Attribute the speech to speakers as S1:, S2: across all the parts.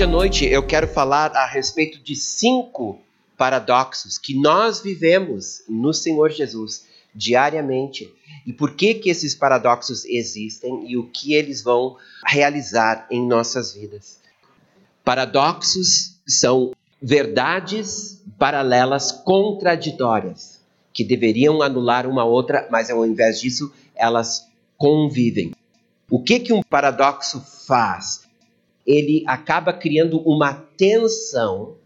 S1: Hoje à noite eu quero falar a respeito de cinco paradoxos que nós vivemos no Senhor Jesus diariamente e por que que esses paradoxos existem e o que eles vão realizar em nossas vidas. Paradoxos são verdades paralelas contraditórias que deveriam anular uma outra, mas ao invés disso, elas convivem. O que que um paradoxo faz? Ele acaba criando uma tensão,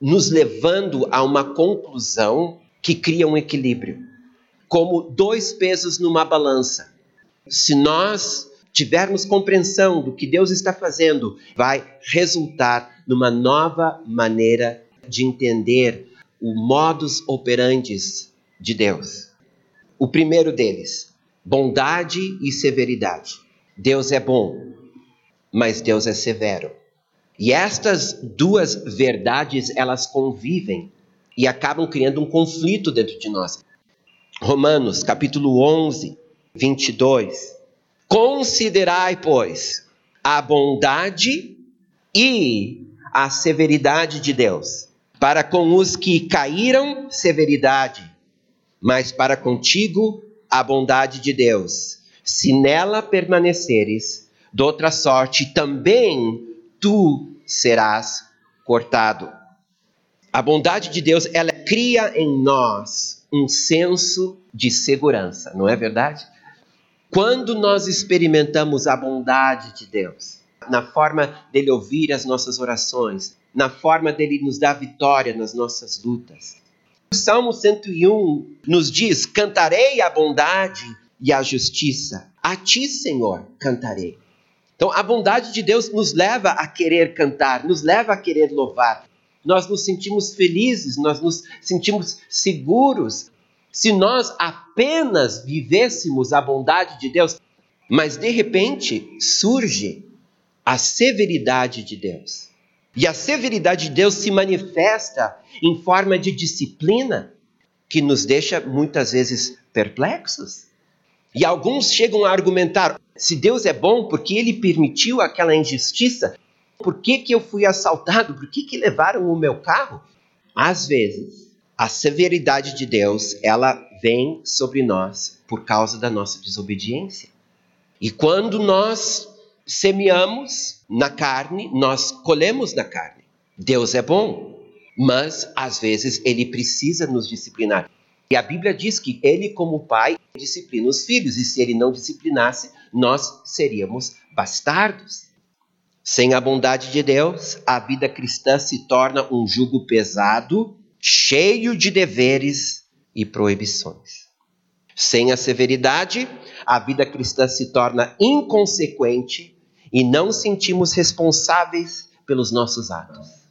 S1: nos levando a uma conclusão que cria um equilíbrio, como dois pesos numa balança. Se nós tivermos compreensão do que Deus está fazendo, vai resultar numa nova maneira de entender o modus operandi de Deus. O primeiro deles, bondade e severidade. Deus é bom, mas Deus é severo. E estas duas verdades, elas convivem e acabam criando um conflito dentro de nós. Romanos, capítulo 11, 22 Considerai, pois, a bondade e a severidade de Deus. Para com os que caíram, severidade, mas para contigo, a bondade de Deus. Se nela permaneceres, de outra sorte, também tu serás cortado. A bondade de Deus, ela cria em nós um senso de segurança, não é verdade? Quando nós experimentamos a bondade de Deus, na forma dele ouvir as nossas orações, na forma dele nos dar vitória nas nossas lutas. O Salmo 101 nos diz: Cantarei a bondade e a justiça. A ti, Senhor, cantarei. Então, a bondade de Deus nos leva a querer cantar, nos leva a querer louvar. Nós nos sentimos felizes, nós nos sentimos seguros, se nós apenas vivêssemos a bondade de Deus, mas de repente surge a severidade de Deus. E a severidade de Deus se manifesta em forma de disciplina que nos deixa muitas vezes perplexos. E alguns chegam a argumentar: se Deus é bom, por que ele permitiu aquela injustiça? Por que, que eu fui assaltado? Por que, que levaram o meu carro? Às vezes, a severidade de Deus, ela vem sobre nós por causa da nossa desobediência. E quando nós semeamos na carne, nós colhemos na carne. Deus é bom, mas às vezes ele precisa nos disciplinar. E a Bíblia diz que ele, como pai, disciplina os filhos, e se ele não disciplinasse, nós seríamos bastardos. Sem a bondade de Deus, a vida cristã se torna um jugo pesado cheio de deveres e proibições. Sem a severidade, a vida cristã se torna inconsequente e não sentimos responsáveis pelos nossos atos.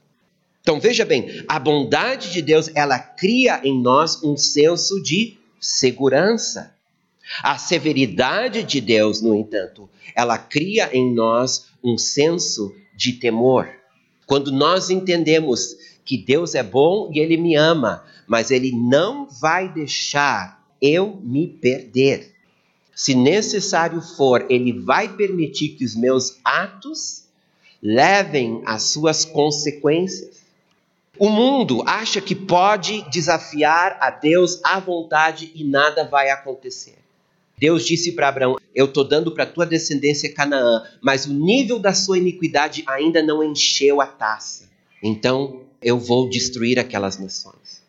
S1: Então veja bem, a bondade de Deus, ela cria em nós um senso de segurança. A severidade de Deus, no entanto, ela cria em nós um senso de temor. Quando nós entendemos que Deus é bom e Ele me ama, mas Ele não vai deixar eu me perder. Se necessário for, Ele vai permitir que os meus atos levem as suas consequências. O mundo acha que pode desafiar a Deus à vontade e nada vai acontecer. Deus disse para Abraão: Eu estou dando para tua descendência Canaã, mas o nível da sua iniquidade ainda não encheu a taça. Então eu vou destruir aquelas nações.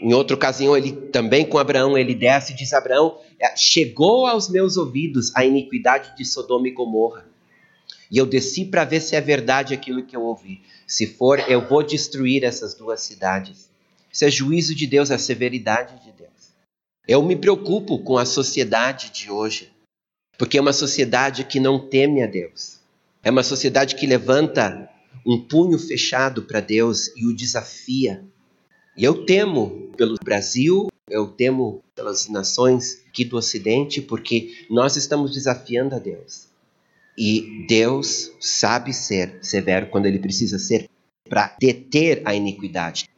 S1: Em outra ocasião, ele também com Abraão, ele desce e diz: Abraão, é, chegou aos meus ouvidos a iniquidade de Sodoma e Gomorra. E eu desci para ver se é verdade aquilo que eu ouvi. Se for, eu vou destruir essas duas cidades. Isso é juízo de Deus, é severidade de Deus. Eu me preocupo com a sociedade de hoje, porque é uma sociedade que não teme a Deus. É uma sociedade que levanta um punho fechado para Deus e o desafia. E eu temo pelo Brasil, eu temo pelas nações aqui do Ocidente, porque nós estamos desafiando a Deus. E Deus sabe ser severo quando ele precisa ser para deter a iniquidade.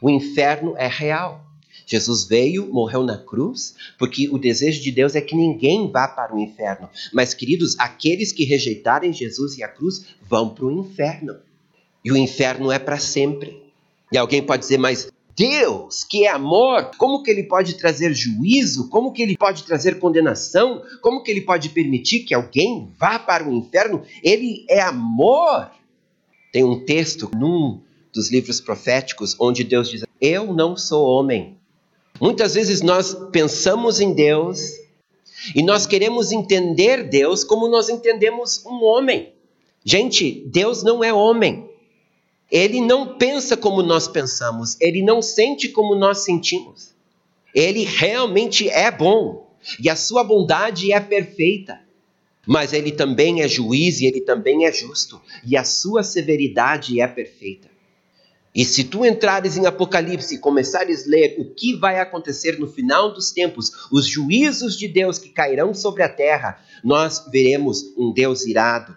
S1: O inferno é real. Jesus veio, morreu na cruz, porque o desejo de Deus é que ninguém vá para o inferno. Mas, queridos, aqueles que rejeitarem Jesus e a cruz vão para o inferno. E o inferno é para sempre. E alguém pode dizer, mas Deus, que é amor, como que ele pode trazer juízo? Como que ele pode trazer condenação? Como que ele pode permitir que alguém vá para o inferno? Ele é amor. Tem um texto num dos livros proféticos onde Deus diz: Eu não sou homem. Muitas vezes nós pensamos em Deus e nós queremos entender Deus como nós entendemos um homem. Gente, Deus não é homem. Ele não pensa como nós pensamos, ele não sente como nós sentimos. Ele realmente é bom e a sua bondade é perfeita. Mas ele também é juiz e ele também é justo, e a sua severidade é perfeita. E se tu entrares em Apocalipse e começares a ler o que vai acontecer no final dos tempos, os juízos de Deus que cairão sobre a terra, nós veremos um Deus irado,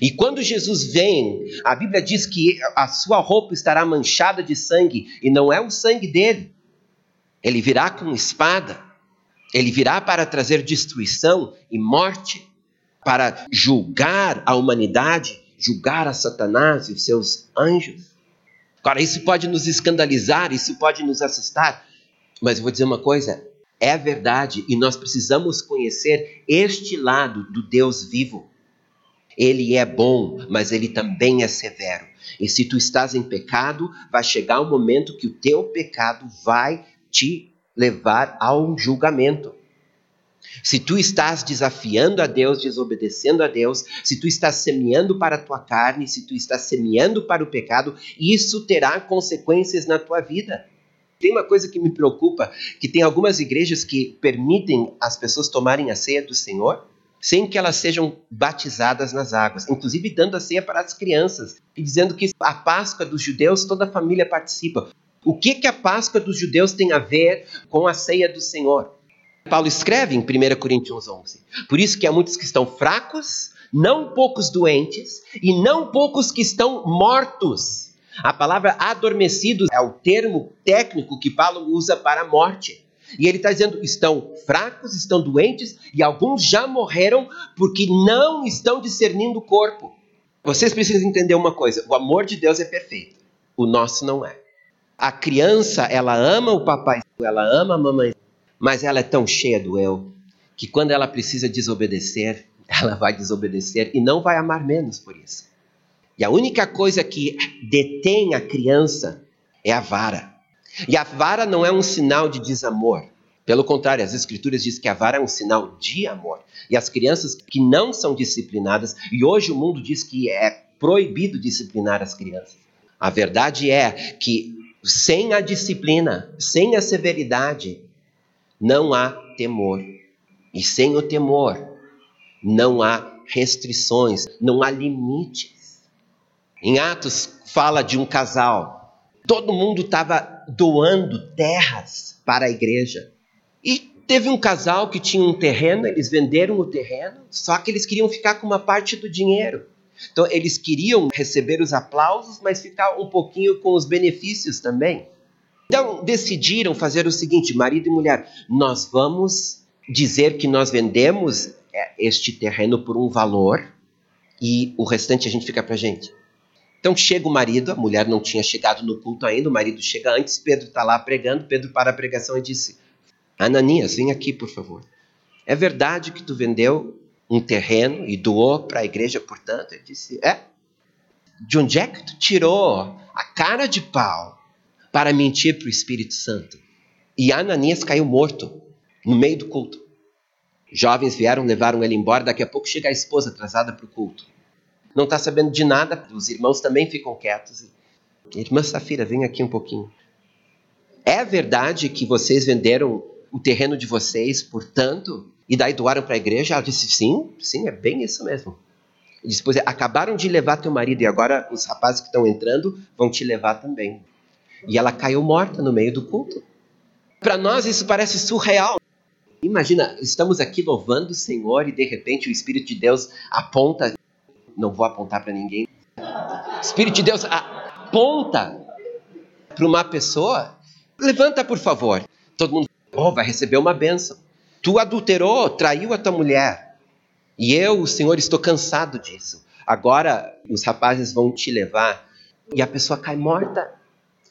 S1: e quando Jesus vem, a Bíblia diz que a sua roupa estará manchada de sangue, e não é o sangue dele. Ele virá com espada, ele virá para trazer destruição e morte, para julgar a humanidade, julgar a Satanás e os seus anjos. Agora, isso pode nos escandalizar, isso pode nos assustar, mas eu vou dizer uma coisa: é verdade e nós precisamos conhecer este lado do Deus vivo. Ele é bom, mas ele também é severo. E se tu estás em pecado, vai chegar um momento que o teu pecado vai te levar a um julgamento. Se tu estás desafiando a Deus, desobedecendo a Deus, se tu estás semeando para a tua carne, se tu estás semeando para o pecado, isso terá consequências na tua vida. Tem uma coisa que me preocupa, que tem algumas igrejas que permitem as pessoas tomarem a ceia do Senhor, sem que elas sejam batizadas nas águas, inclusive dando a ceia para as crianças e dizendo que a Páscoa dos judeus toda a família participa. O que, que a Páscoa dos judeus tem a ver com a ceia do Senhor? Paulo escreve em 1 Coríntios 11: Por isso que há muitos que estão fracos, não poucos doentes e não poucos que estão mortos. A palavra adormecidos é o termo técnico que Paulo usa para a morte. E ele está dizendo: estão fracos, estão doentes e alguns já morreram porque não estão discernindo o corpo. Vocês precisam entender uma coisa: o amor de Deus é perfeito, o nosso não é. A criança, ela ama o papai, ela ama a mamãe, mas ela é tão cheia do eu que quando ela precisa desobedecer, ela vai desobedecer e não vai amar menos por isso. E a única coisa que detém a criança é a vara. E a vara não é um sinal de desamor. Pelo contrário, as escrituras dizem que a vara é um sinal de amor. E as crianças que não são disciplinadas, e hoje o mundo diz que é proibido disciplinar as crianças. A verdade é que sem a disciplina, sem a severidade, não há temor. E sem o temor, não há restrições, não há limites. Em Atos fala de um casal todo mundo estava doando terras para a igreja. E teve um casal que tinha um terreno, eles venderam o terreno, só que eles queriam ficar com uma parte do dinheiro. Então, eles queriam receber os aplausos, mas ficar um pouquinho com os benefícios também. Então, decidiram fazer o seguinte: marido e mulher, nós vamos dizer que nós vendemos é, este terreno por um valor e o restante a gente fica para gente. Então chega o marido, a mulher não tinha chegado no culto ainda, o marido chega antes, Pedro está lá pregando, Pedro para a pregação e disse: Ananias, vem aqui, por favor. É verdade que tu vendeu um terreno e doou para a igreja, portanto? Ele disse: É. De onde é que tu tirou a cara de pau para mentir para o Espírito Santo? E Ananias caiu morto no meio do culto. Jovens vieram, levaram ele embora. Daqui a pouco chega a esposa atrasada para o culto não está sabendo de nada, os irmãos também ficam quietos. Irmã Safira, vem aqui um pouquinho. É verdade que vocês venderam o terreno de vocês, portanto, e daí doaram para a igreja? Ela disse: sim, sim, é bem isso mesmo. Ele disse: pois é, acabaram de levar teu marido e agora os rapazes que estão entrando vão te levar também. E ela caiu morta no meio do culto. Para nós isso parece surreal. Imagina, estamos aqui louvando o Senhor e de repente o Espírito de Deus aponta não vou apontar para ninguém. Espírito de Deus aponta para uma pessoa Levanta, por favor. Todo mundo, oh, vai receber uma bênção. Tu adulterou, traiu a tua mulher. E eu, o Senhor, estou cansado disso. Agora os rapazes vão te levar e a pessoa cai morta.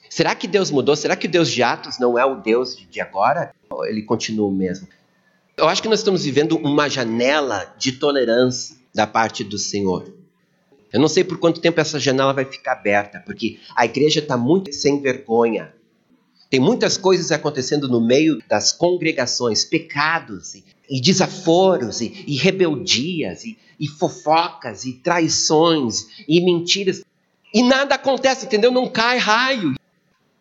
S1: Será que Deus mudou? Será que o Deus de Atos não é o Deus de agora? Ele continua o mesmo? Eu acho que nós estamos vivendo uma janela de tolerância da parte do Senhor. Eu não sei por quanto tempo essa janela vai ficar aberta, porque a igreja está muito sem vergonha. Tem muitas coisas acontecendo no meio das congregações, pecados e, desaforos e, e rebeldias e, e fofocas e traições e mentiras. E nada acontece, entendeu? Não cai raio.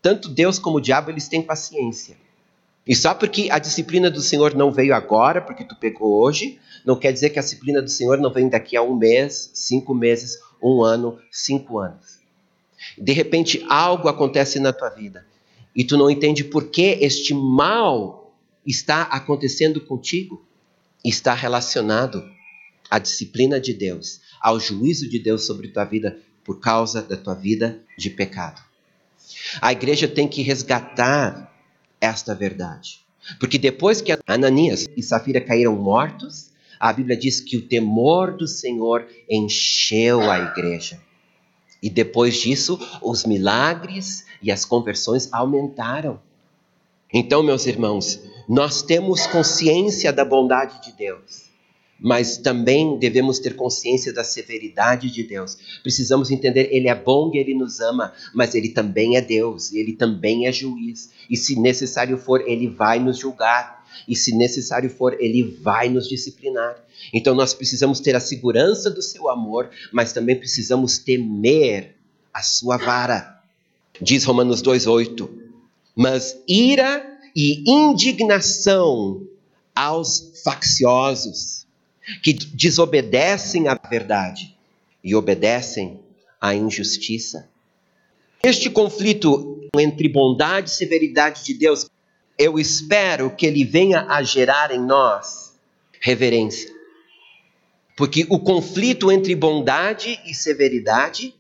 S1: Tanto Deus como o diabo, eles têm paciência. E só porque a disciplina do Senhor não veio agora, porque tu pegou hoje, não quer dizer que a disciplina do Senhor não vem daqui a um mês, cinco meses, um ano, cinco anos. De repente, algo acontece na tua vida e tu não entende por que este mal está acontecendo contigo. Está relacionado à disciplina de Deus, ao juízo de Deus sobre tua vida por causa da tua vida de pecado. A igreja tem que resgatar esta verdade. Porque depois que Ananias e Safira caíram mortos, a Bíblia diz que o temor do Senhor encheu a igreja. E depois disso, os milagres e as conversões aumentaram. Então, meus irmãos, nós temos consciência da bondade de Deus mas também devemos ter consciência da severidade de Deus. Precisamos entender, Ele é bom e Ele nos ama, mas Ele também é Deus, Ele também é juiz. E se necessário for, Ele vai nos julgar. E se necessário for, Ele vai nos disciplinar. Então nós precisamos ter a segurança do seu amor, mas também precisamos temer a sua vara. Diz Romanos 2,8: Mas ira e indignação aos facciosos que desobedecem à verdade e obedecem à injustiça. Este conflito entre bondade e severidade de Deus, eu espero que ele venha a gerar em nós reverência. Porque o conflito entre bondade e severidade,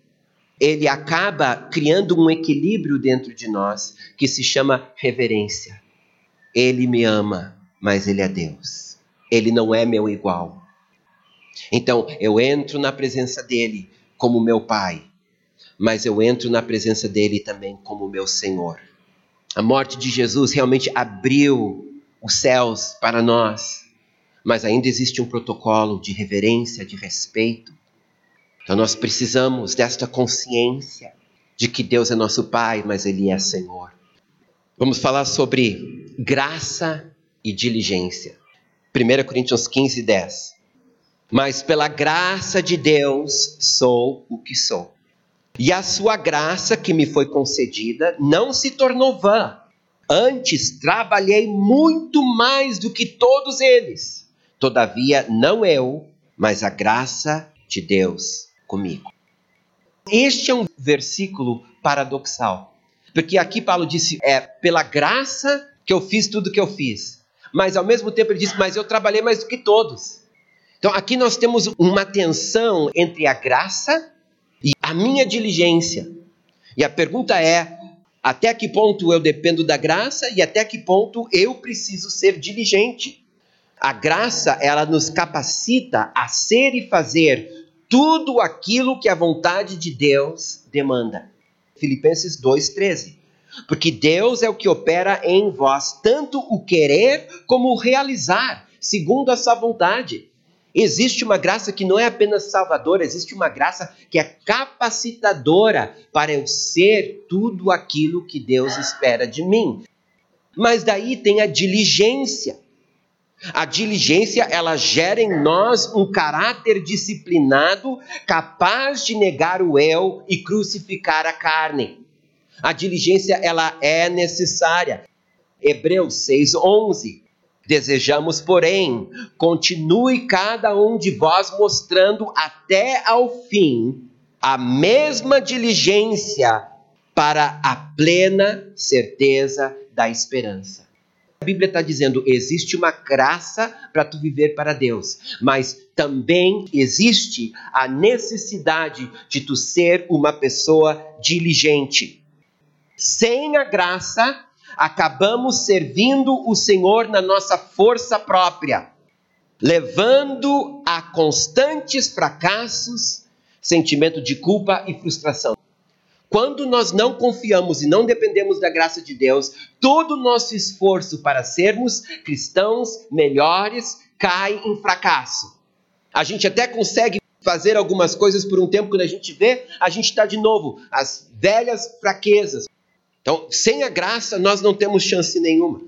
S1: ele acaba criando um equilíbrio dentro de nós que se chama reverência. Ele me ama, mas ele é Deus. Ele não é meu igual. Então, eu entro na presença dele como meu pai, mas eu entro na presença dele também como meu Senhor. A morte de Jesus realmente abriu os céus para nós, mas ainda existe um protocolo de reverência, de respeito. Então nós precisamos desta consciência de que Deus é nosso Pai, mas Ele é Senhor. Vamos falar sobre graça e diligência. 1 Coríntios 15, 10 mas pela graça de Deus sou o que sou. E a sua graça que me foi concedida não se tornou vã. Antes trabalhei muito mais do que todos eles. Todavia, não eu, mas a graça de Deus comigo. Este é um versículo paradoxal. Porque aqui Paulo disse: é pela graça que eu fiz tudo que eu fiz. Mas ao mesmo tempo ele disse: mas eu trabalhei mais do que todos. Então aqui nós temos uma tensão entre a graça e a minha diligência. E a pergunta é: até que ponto eu dependo da graça e até que ponto eu preciso ser diligente? A graça, ela nos capacita a ser e fazer tudo aquilo que a vontade de Deus demanda. Filipenses 2:13. Porque Deus é o que opera em vós tanto o querer como o realizar, segundo a sua vontade. Existe uma graça que não é apenas salvadora, existe uma graça que é capacitadora para eu ser tudo aquilo que Deus espera de mim. Mas daí tem a diligência. A diligência, ela gera em nós um caráter disciplinado, capaz de negar o eu e crucificar a carne. A diligência, ela é necessária. Hebreus 6:11 Desejamos, porém, continue cada um de vós mostrando até ao fim a mesma diligência para a plena certeza da esperança. A Bíblia está dizendo: existe uma graça para tu viver para Deus, mas também existe a necessidade de tu ser uma pessoa diligente. Sem a graça, acabamos servindo o Senhor na nossa força própria, levando a constantes fracassos, sentimento de culpa e frustração. Quando nós não confiamos e não dependemos da graça de Deus, todo o nosso esforço para sermos cristãos melhores cai em fracasso. A gente até consegue fazer algumas coisas por um tempo, quando a gente vê, a gente está de novo, as velhas fraquezas. Então, sem a graça, nós não temos chance nenhuma.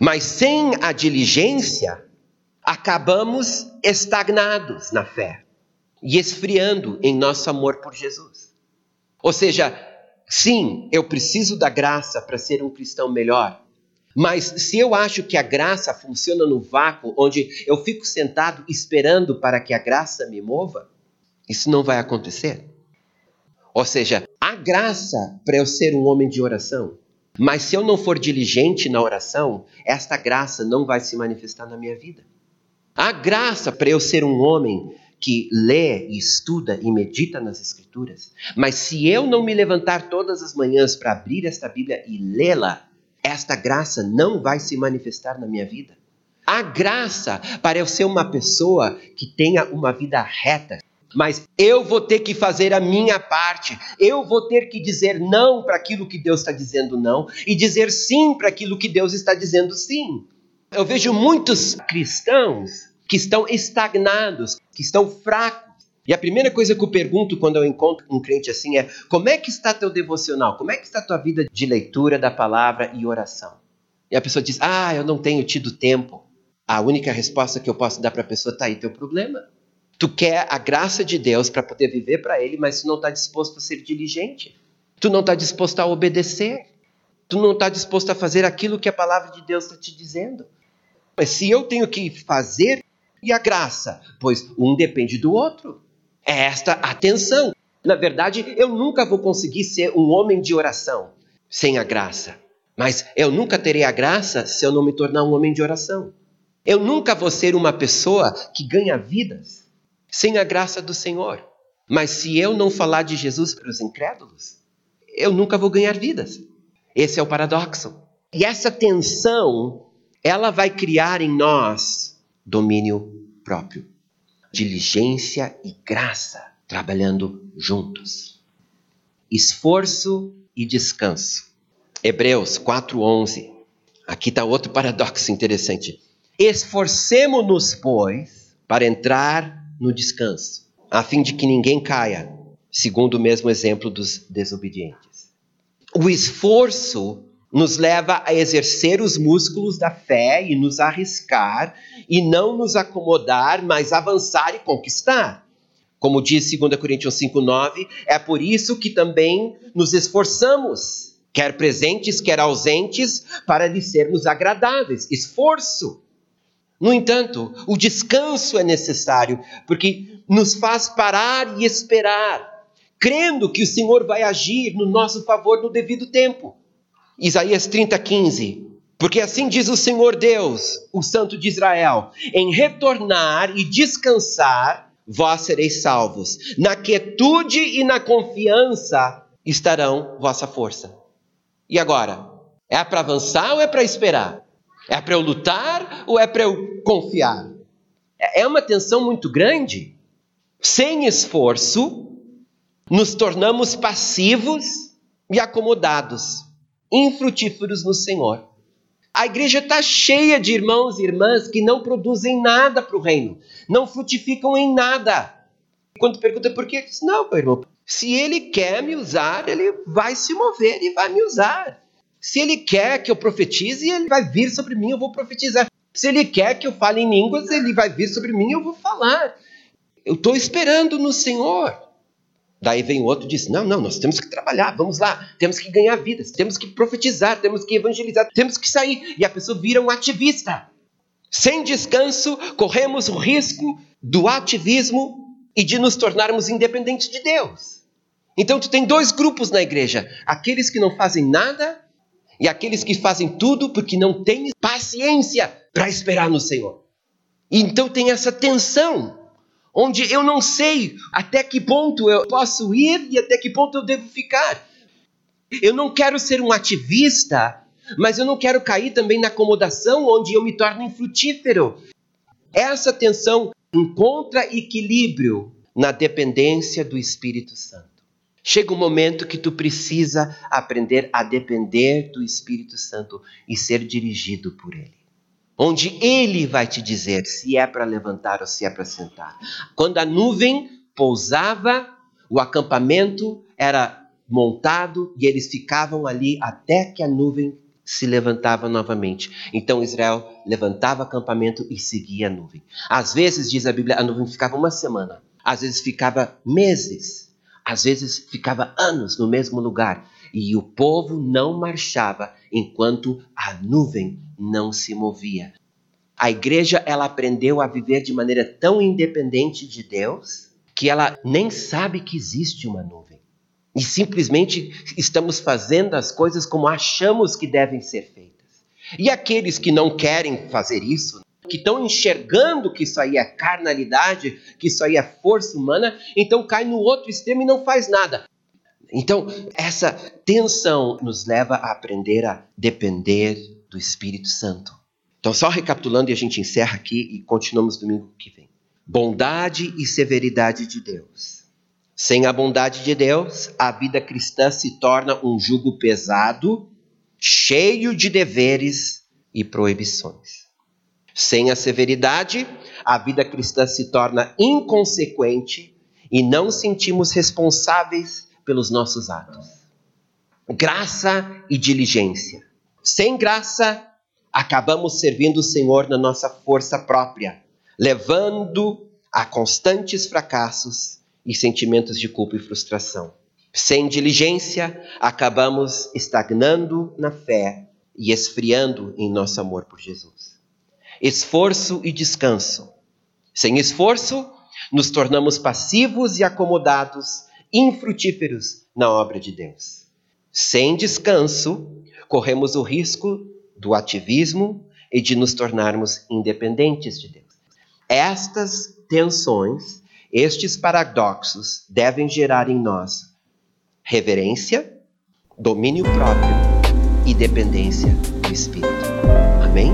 S1: Mas sem a diligência, acabamos estagnados na fé e esfriando em nosso amor por Jesus. Ou seja, sim, eu preciso da graça para ser um cristão melhor. Mas se eu acho que a graça funciona no vácuo, onde eu fico sentado esperando para que a graça me mova, isso não vai acontecer. Ou seja, há graça para eu ser um homem de oração, mas se eu não for diligente na oração, esta graça não vai se manifestar na minha vida. Há graça para eu ser um homem que lê estuda e medita nas Escrituras, mas se eu não me levantar todas as manhãs para abrir esta Bíblia e lê-la, esta graça não vai se manifestar na minha vida. Há graça para eu ser uma pessoa que tenha uma vida reta, mas eu vou ter que fazer a minha parte. Eu vou ter que dizer não para aquilo que Deus está dizendo não e dizer sim para aquilo que Deus está dizendo sim. Eu vejo muitos cristãos que estão estagnados, que estão fracos. E a primeira coisa que eu pergunto quando eu encontro um crente assim é: como é que está teu devocional? Como é que está tua vida de leitura da palavra e oração? E a pessoa diz: ah, eu não tenho tido tempo. A única resposta que eu posso dar para a pessoa está aí teu problema. Tu quer a graça de Deus para poder viver para Ele, mas tu não está disposto a ser diligente. Tu não está disposto a obedecer. Tu não está disposto a fazer aquilo que a palavra de Deus está te dizendo. Mas se eu tenho que fazer e a graça? Pois um depende do outro. É esta a tensão. Na verdade, eu nunca vou conseguir ser um homem de oração sem a graça. Mas eu nunca terei a graça se eu não me tornar um homem de oração. Eu nunca vou ser uma pessoa que ganha vidas sem a graça do Senhor. Mas se eu não falar de Jesus para os incrédulos, eu nunca vou ganhar vidas. Esse é o paradoxo. E essa tensão, ela vai criar em nós domínio próprio, diligência e graça trabalhando juntos. Esforço e descanso. Hebreus 4:11. Aqui está outro paradoxo interessante. Esforcemo-nos, pois, para entrar no descanso, a fim de que ninguém caia, segundo o mesmo exemplo dos desobedientes. O esforço nos leva a exercer os músculos da fé e nos arriscar e não nos acomodar, mas avançar e conquistar. Como diz 2 Coríntios 5:9, é por isso que também nos esforçamos, quer presentes, quer ausentes, para lhe sermos agradáveis. Esforço. No entanto, o descanso é necessário, porque nos faz parar e esperar, crendo que o Senhor vai agir no nosso favor no devido tempo. Isaías 30, 15. Porque assim diz o Senhor Deus, o Santo de Israel: em retornar e descansar, vós sereis salvos. Na quietude e na confiança estarão vossa força. E agora? É para avançar ou é para esperar? É para eu lutar ou é para eu confiar? É uma tensão muito grande. Sem esforço, nos tornamos passivos e acomodados infrutíferos no Senhor. A igreja está cheia de irmãos e irmãs que não produzem nada para o reino, não frutificam em nada. Quando pergunta por quê, diz: Não, meu irmão, se ele quer me usar, ele vai se mover e vai me usar. Se ele quer que eu profetize, ele vai vir sobre mim, eu vou profetizar. Se ele quer que eu fale em línguas, ele vai vir sobre mim, eu vou falar. Eu estou esperando no Senhor. Daí vem outro e diz: Não, não, nós temos que trabalhar, vamos lá, temos que ganhar vidas, temos que profetizar, temos que evangelizar, temos que sair. E a pessoa vira um ativista. Sem descanso, corremos o risco do ativismo e de nos tornarmos independentes de Deus. Então, tu tem dois grupos na igreja: aqueles que não fazem nada e aqueles que fazem tudo porque não têm paciência para esperar no Senhor. Então, tem essa tensão onde eu não sei até que ponto eu posso ir e até que ponto eu devo ficar. Eu não quero ser um ativista, mas eu não quero cair também na acomodação onde eu me torno infrutífero. Essa tensão encontra equilíbrio na dependência do Espírito Santo. Chega um momento que tu precisa aprender a depender do Espírito Santo e ser dirigido por ele. Onde ele vai te dizer se é para levantar ou se é para sentar. Quando a nuvem pousava, o acampamento era montado e eles ficavam ali até que a nuvem se levantava novamente. Então Israel levantava acampamento e seguia a nuvem. Às vezes, diz a Bíblia, a nuvem ficava uma semana, às vezes ficava meses, às vezes ficava anos no mesmo lugar. E o povo não marchava enquanto a nuvem não se movia. A igreja ela aprendeu a viver de maneira tão independente de Deus que ela nem sabe que existe uma nuvem e simplesmente estamos fazendo as coisas como achamos que devem ser feitas. E aqueles que não querem fazer isso, que estão enxergando que isso aí é carnalidade, que isso aí é força humana, então cai no outro extremo e não faz nada. Então, essa tensão nos leva a aprender a depender do Espírito Santo. Então, só recapitulando e a gente encerra aqui e continuamos domingo que vem. Bondade e severidade de Deus sem a bondade de Deus, a vida cristã se torna um jugo pesado, cheio de deveres e proibições. Sem a severidade, a vida cristã se torna inconsequente e não sentimos responsáveis pelos nossos atos. Graça e diligência. Sem graça, acabamos servindo o Senhor na nossa força própria, levando a constantes fracassos e sentimentos de culpa e frustração. Sem diligência, acabamos estagnando na fé e esfriando em nosso amor por Jesus. Esforço e descanso. Sem esforço, nos tornamos passivos e acomodados, infrutíferos na obra de Deus. Sem descanso, corremos o risco do ativismo e de nos tornarmos independentes de Deus. Estas tensões estes paradoxos devem gerar em nós reverência, domínio próprio e dependência do Espírito. Amém?